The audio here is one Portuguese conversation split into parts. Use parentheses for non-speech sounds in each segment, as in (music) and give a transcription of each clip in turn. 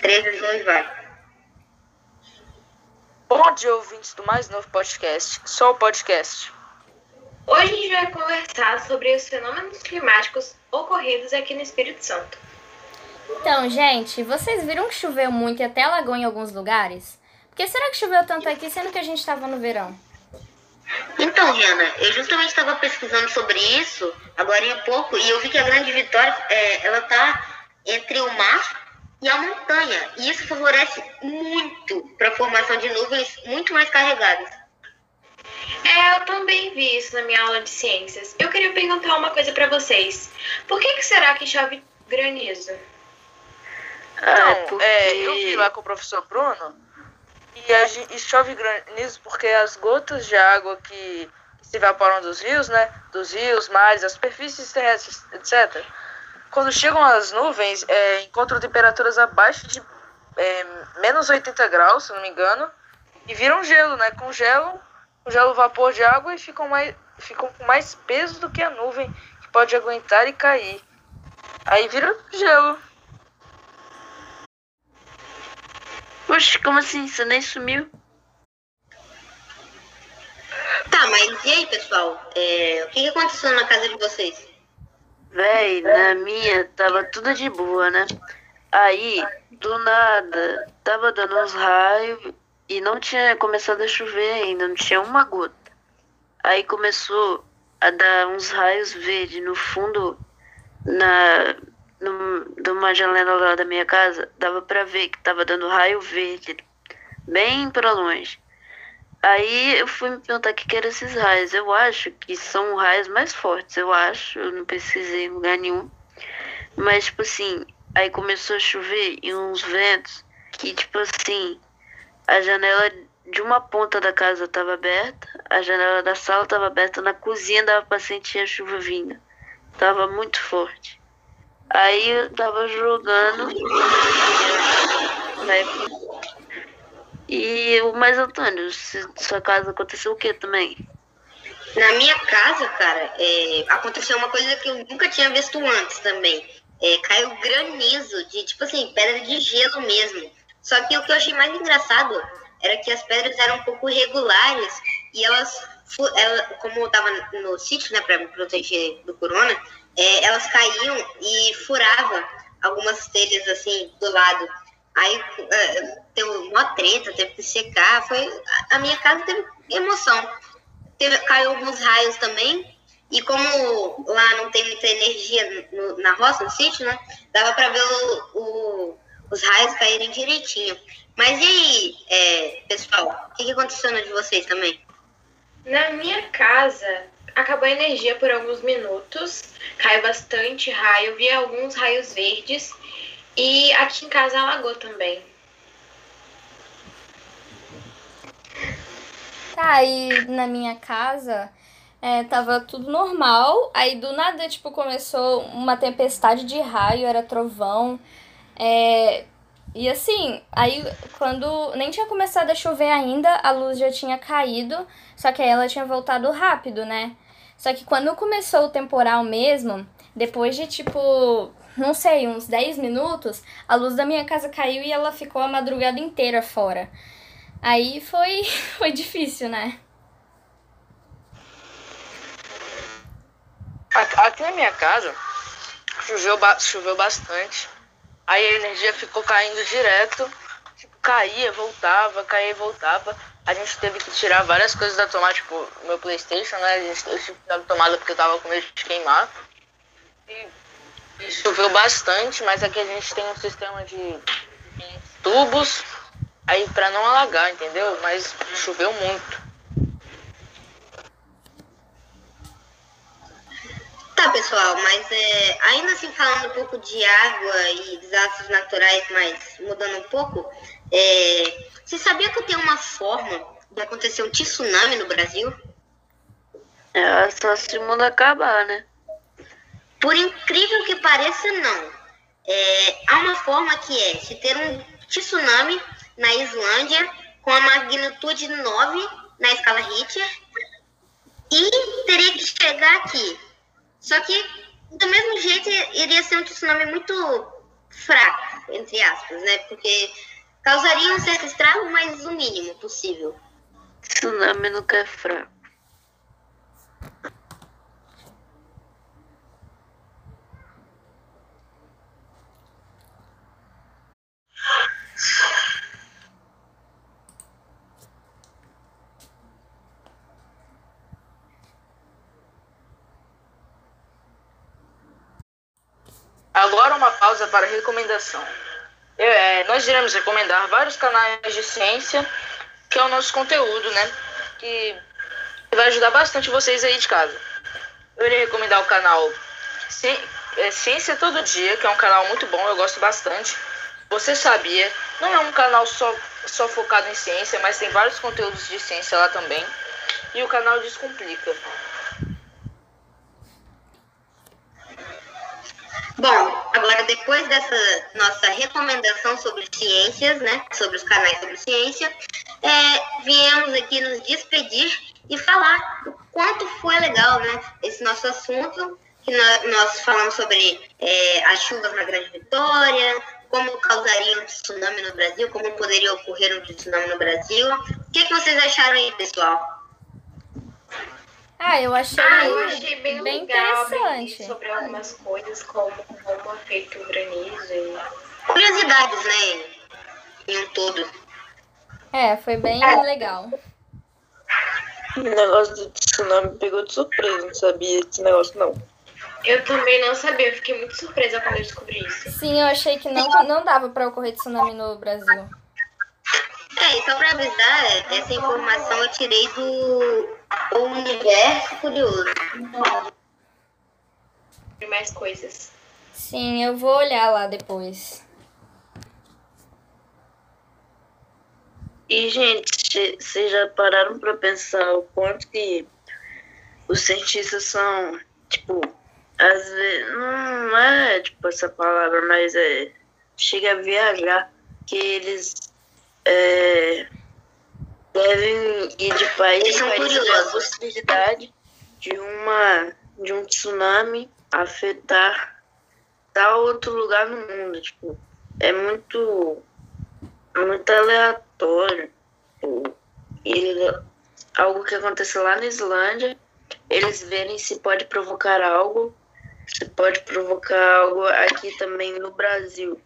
13 junho vai. Bom dia, ouvintes do mais novo podcast, Só o Podcast. Hoje a gente vai conversar sobre os fenômenos climáticos ocorridos aqui no Espírito Santo. Então, gente, vocês viram que choveu muito e até alagou em alguns lugares? Porque será que choveu tanto aqui, sendo que a gente estava no verão? Então, Riana, eu justamente estava pesquisando sobre isso agora há pouco e eu vi que a Grande Vitória, é, ela tá entre o mar e a montanha. E isso favorece muito para a formação de nuvens muito mais carregadas. É, eu também vi isso na minha aula de ciências. Eu queria perguntar uma coisa para vocês. Por que, que será que chove granizo? Então, porque... é, eu vi lá com o professor Bruno e, a, e chove granizo porque as gotas de água que se evaporam dos rios, né? Dos rios, mares, as superfícies terrestres, etc. Quando chegam as nuvens, é, encontram temperaturas abaixo de é, menos 80 graus, se não me engano, e viram gelo, né? Congelam, congelam o vapor de água e ficam, mais, ficam com mais peso do que a nuvem, que pode aguentar e cair. Aí vira gelo. Poxa, como assim? Você nem sumiu? Tá, mas e aí, pessoal? É, o que aconteceu na casa de vocês? Véi, na minha tava tudo de boa, né? Aí, do nada, tava dando uns raios e não tinha começado a chover ainda, não tinha uma gota. Aí começou a dar uns raios verdes no fundo, na de uma janela lá da minha casa, dava pra ver que tava dando raio verde, bem pra longe. Aí eu fui me perguntar o que, que eram esses raios. Eu acho que são raios mais fortes, eu acho. Eu não pesquisei em lugar nenhum. Mas, tipo assim, aí começou a chover e uns ventos que, tipo assim, a janela de uma ponta da casa estava aberta, a janela da sala estava aberta, na cozinha dava pra sentir a chuva vindo. Tava muito forte. Aí eu tava jogando. Né, e o mais Antônio, sua casa aconteceu o que também? Na minha casa, cara, é, aconteceu uma coisa que eu nunca tinha visto antes também. É, caiu granizo de, tipo assim, pedra de gelo mesmo. Só que o que eu achei mais engraçado era que as pedras eram um pouco regulares e elas, ela, como eu tava no sítio, né, pra me proteger do corona, é, elas caíam e furavam algumas telhas assim do lado. Aí uh, teve uma treta, teve que secar. Foi, a minha casa teve emoção. Teve, caiu alguns raios também. E como lá não tem muita energia no, na roça, no sítio, né? Dava para ver o, o, os raios caírem direitinho. Mas e aí, é, pessoal, o que, que aconteceu na de vocês também? Na minha casa, acabou a energia por alguns minutos, caiu bastante raio, vi alguns raios verdes e aqui em casa alagou também. Tá, aí na minha casa é, tava tudo normal. Aí do nada, tipo, começou uma tempestade de raio, era trovão. É, e assim, aí quando nem tinha começado a chover ainda, a luz já tinha caído, só que aí ela tinha voltado rápido, né? Só que quando começou o temporal mesmo, depois de tipo não sei, uns 10 minutos, a luz da minha casa caiu e ela ficou a madrugada inteira fora. Aí foi, (laughs) foi difícil, né? Aqui na minha casa choveu, choveu bastante. Aí a energia ficou caindo direto. Tipo, caía, voltava, caía e voltava. A gente teve que tirar várias coisas da tomada, tipo, meu Playstation, né? A gente teve que tirar da tomada porque eu tava com medo de queimar. E Choveu bastante, mas aqui a gente tem um sistema de tubos aí para não alagar, entendeu? Mas choveu muito. Tá, pessoal, mas é, ainda assim falando um pouco de água e desastres naturais, mas mudando um pouco, é, você sabia que tem uma forma de acontecer um tsunami no Brasil? É só se o mundo acabar, né? Por incrível que pareça, não. É, há uma forma que é se ter um tsunami na Islândia com a magnitude 9 na escala Richter e teria que chegar aqui. Só que, do mesmo jeito, iria ser um tsunami muito fraco, entre aspas, né? Porque causaria um certo estrago, mas o mínimo possível. Tsunami nunca é fraco. Agora uma pausa para recomendação. É, nós iremos recomendar vários canais de ciência, que é o nosso conteúdo, né? Que vai ajudar bastante vocês aí de casa. Eu irei recomendar o canal é, Ciência Todo Dia, que é um canal muito bom, eu gosto bastante. Você sabia? Não é um canal só, só focado em ciência, mas tem vários conteúdos de ciência lá também. E o canal Descomplica. Bom, agora depois dessa nossa recomendação sobre ciências, né, sobre os canais sobre ciência, é, viemos aqui nos despedir e falar o quanto foi legal, né, esse nosso assunto, que nós, nós falamos sobre é, as chuvas na Grande Vitória, como causaria um tsunami no Brasil, como poderia ocorrer um tsunami no Brasil. O que, que vocês acharam aí, pessoal? Ah, eu achei, ah, eu achei bem, bem legal, interessante. sobre algumas coisas, como como é feito o granizo e... Curiosidades, né? Em um todo. É, foi bem legal. O negócio do tsunami me pegou de surpresa, não sabia desse negócio não. Eu também não sabia, eu fiquei muito surpresa quando eu descobri isso. Sim, eu achei que não, não dava pra ocorrer tsunami no Brasil. É, e só pra avisar, essa informação eu tirei do o universo curioso. E mais coisas. Sim, eu vou olhar lá depois. E, gente, vocês já pararam pra pensar o quanto que os cientistas são, tipo, às vezes, não é, tipo, essa palavra, mas é, chega a viajar, que eles é, devem ir de país para curiosos. a possibilidade de, uma, de um tsunami afetar tal outro lugar no mundo. Tipo, é muito, muito aleatório. Tipo, algo que aconteceu lá na Islândia, eles verem se pode provocar algo, se pode provocar algo aqui também no Brasil.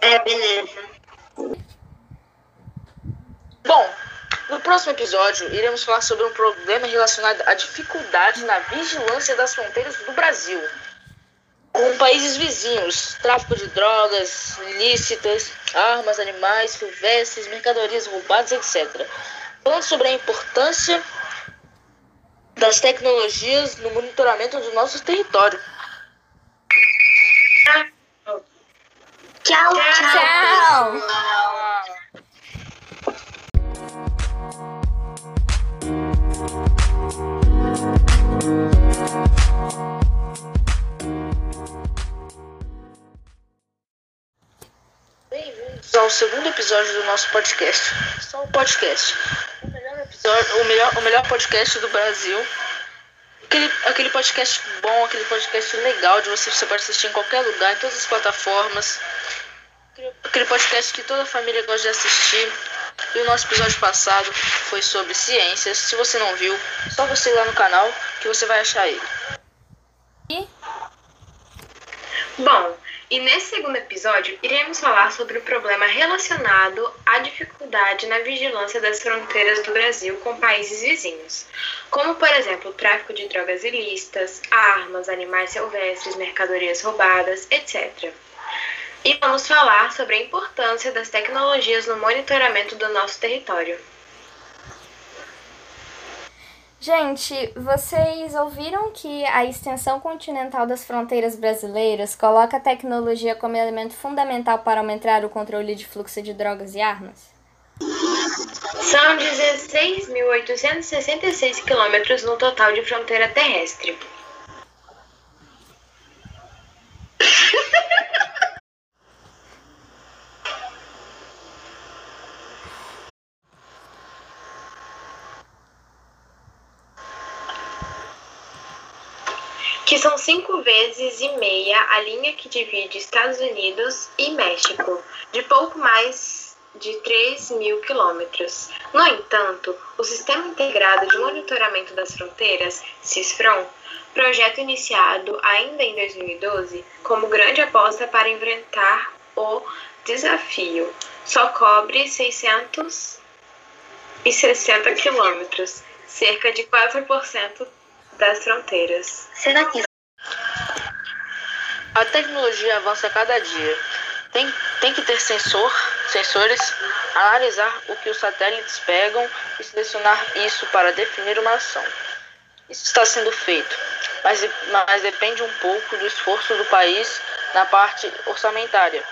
É, beleza. Bom, no próximo episódio iremos falar sobre um problema relacionado à dificuldade na vigilância das fronteiras do Brasil com países vizinhos, tráfico de drogas ilícitas, armas, animais, silvestres, mercadorias roubadas, etc. Falando sobre a importância das tecnologias no monitoramento do nosso território. Tchau, tchau. Tchau! Bem-vindos ao segundo episódio do nosso podcast. Só o podcast. O melhor o melhor, o melhor podcast do Brasil. Aquele, aquele podcast bom, aquele podcast legal de você, você pode assistir em qualquer lugar, em todas as plataformas. Aquele, aquele podcast que toda a família gosta de assistir. E o nosso episódio passado foi sobre ciências. Se você não viu, só você ir lá no canal que você vai achar ele. Bom, e nesse segundo episódio iremos falar sobre o problema relacionado à dificuldade na vigilância das fronteiras do Brasil com países vizinhos, como por exemplo o tráfico de drogas ilícitas, armas, animais silvestres, mercadorias roubadas, etc. E vamos falar sobre a importância das tecnologias no monitoramento do nosso território. Gente, vocês ouviram que a extensão continental das fronteiras brasileiras coloca a tecnologia como elemento fundamental para aumentar o controle de fluxo de drogas e armas? São 16.866 quilômetros no total de fronteira terrestre. Que são cinco vezes e meia a linha que divide Estados Unidos e México, de pouco mais de 3 mil quilômetros. No entanto, o Sistema Integrado de Monitoramento das Fronteiras, CISFRON, projeto iniciado ainda em 2012 como grande aposta para enfrentar o desafio, só cobre 660 quilômetros, cerca de 4% das fronteiras. Será que a tecnologia avança a cada dia. Tem, tem que ter sensor, sensores, analisar o que os satélites pegam e selecionar isso para definir uma ação. Isso está sendo feito, mas, mas depende um pouco do esforço do país na parte orçamentária,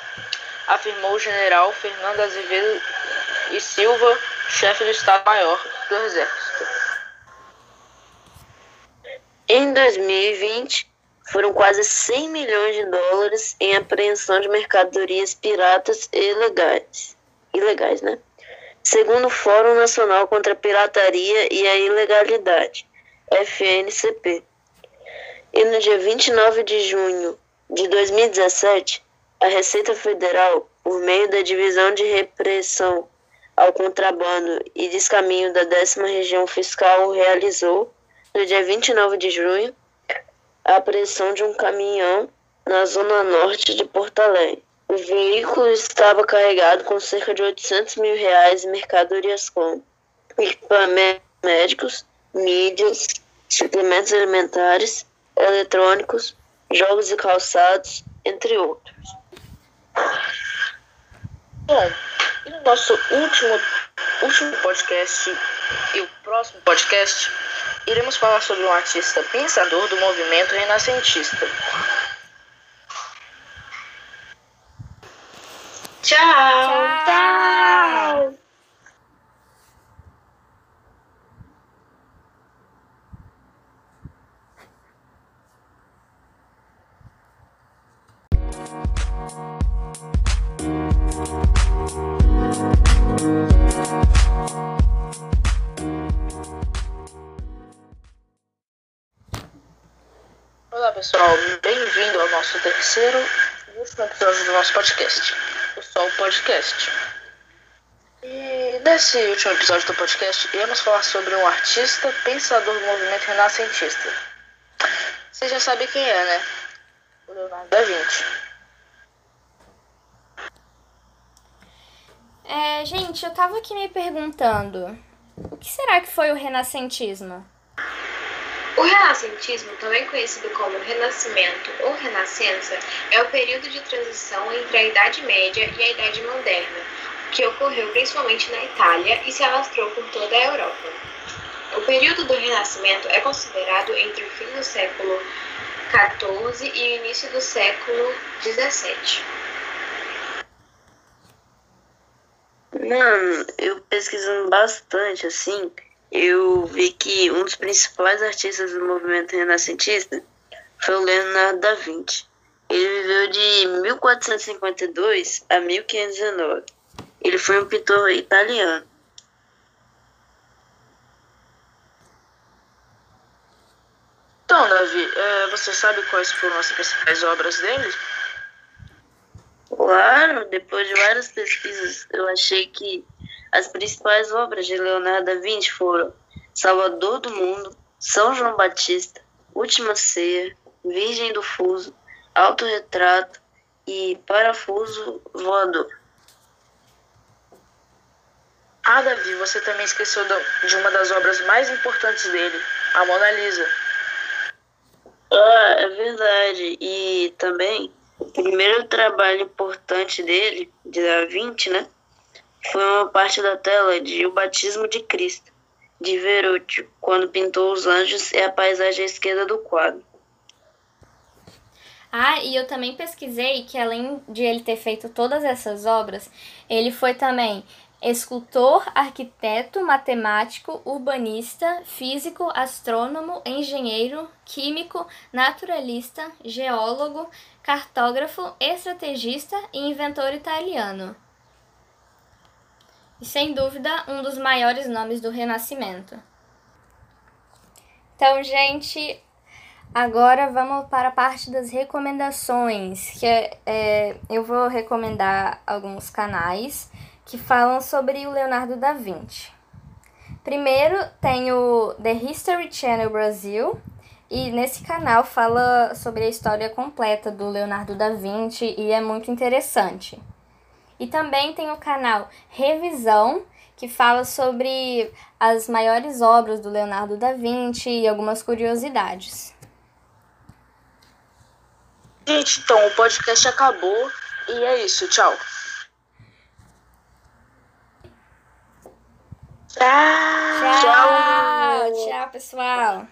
afirmou o general Fernando Azevedo e Silva, chefe do Estado-Maior do Exército. Em 2020, foram quase 100 milhões de dólares em apreensão de mercadorias piratas e ilegais. Ilegais, né? Segundo o Fórum Nacional contra a Pirataria e a Ilegalidade, FNCP. E no dia 29 de junho de 2017, a Receita Federal, por meio da Divisão de Repressão ao Contrabando e Descaminho da décima Região Fiscal, realizou no dia 29 de junho, a apreensão de um caminhão na zona norte de Porto Alegre. O veículo estava carregado com cerca de 800 mil reais em mercadorias como equipamentos médicos, mídias, suplementos alimentares, eletrônicos, jogos e calçados, entre outros. Bom, e no nosso último, último podcast e o próximo podcast, iremos falar sobre um artista pensador do movimento renascentista. Tchau! Nosso terceiro e último episódio do nosso podcast, o Sol Podcast. E nesse último episódio do podcast, iremos falar sobre um artista pensador do movimento renascentista. Você já sabe quem é, né? O Leonardo da Vinci. É, gente, eu tava aqui me perguntando, o que será que foi o renascentismo? O renascentismo, também conhecido como Renascimento ou Renascença, é o período de transição entre a Idade Média e a Idade Moderna, que ocorreu principalmente na Itália e se alastrou por toda a Europa. O período do Renascimento é considerado entre o fim do século XIV e o início do século XVII. Mano, eu pesquisando bastante assim, eu vi que um dos principais artistas do movimento renascentista foi o Leonardo da Vinci. Ele viveu de 1452 a 1519. Ele foi um pintor italiano. Então, Davi, é, você sabe quais foram as principais obras dele? Claro, depois de várias pesquisas, eu achei que as principais obras de Leonardo da Vinci foram Salvador do Mundo, São João Batista, Última Ceia, Virgem do Fuso, Autorretrato e Parafuso Voador. Ah, Davi, você também esqueceu de uma das obras mais importantes dele, a Mona Lisa. Ah, é verdade. E também o primeiro trabalho importante dele, de Da Vinci, né? Foi uma parte da tela de O Batismo de Cristo, de Verrocchio, quando pintou os anjos e a paisagem à esquerda do quadro. Ah, e eu também pesquisei que além de ele ter feito todas essas obras, ele foi também escultor, arquiteto, matemático, urbanista, físico, astrônomo, engenheiro, químico, naturalista, geólogo, cartógrafo, estrategista e inventor italiano. Sem dúvida, um dos maiores nomes do Renascimento. Então, gente, Agora vamos para a parte das recomendações, que é, é, eu vou recomendar alguns canais que falam sobre o Leonardo da Vinci. Primeiro tem o The History Channel Brasil, e nesse canal fala sobre a história completa do Leonardo da Vinci e é muito interessante. E também tem o canal Revisão, que fala sobre as maiores obras do Leonardo da Vinci e algumas curiosidades. Gente, então o podcast acabou e é isso. Tchau. Tchau. Tchau, tchau pessoal.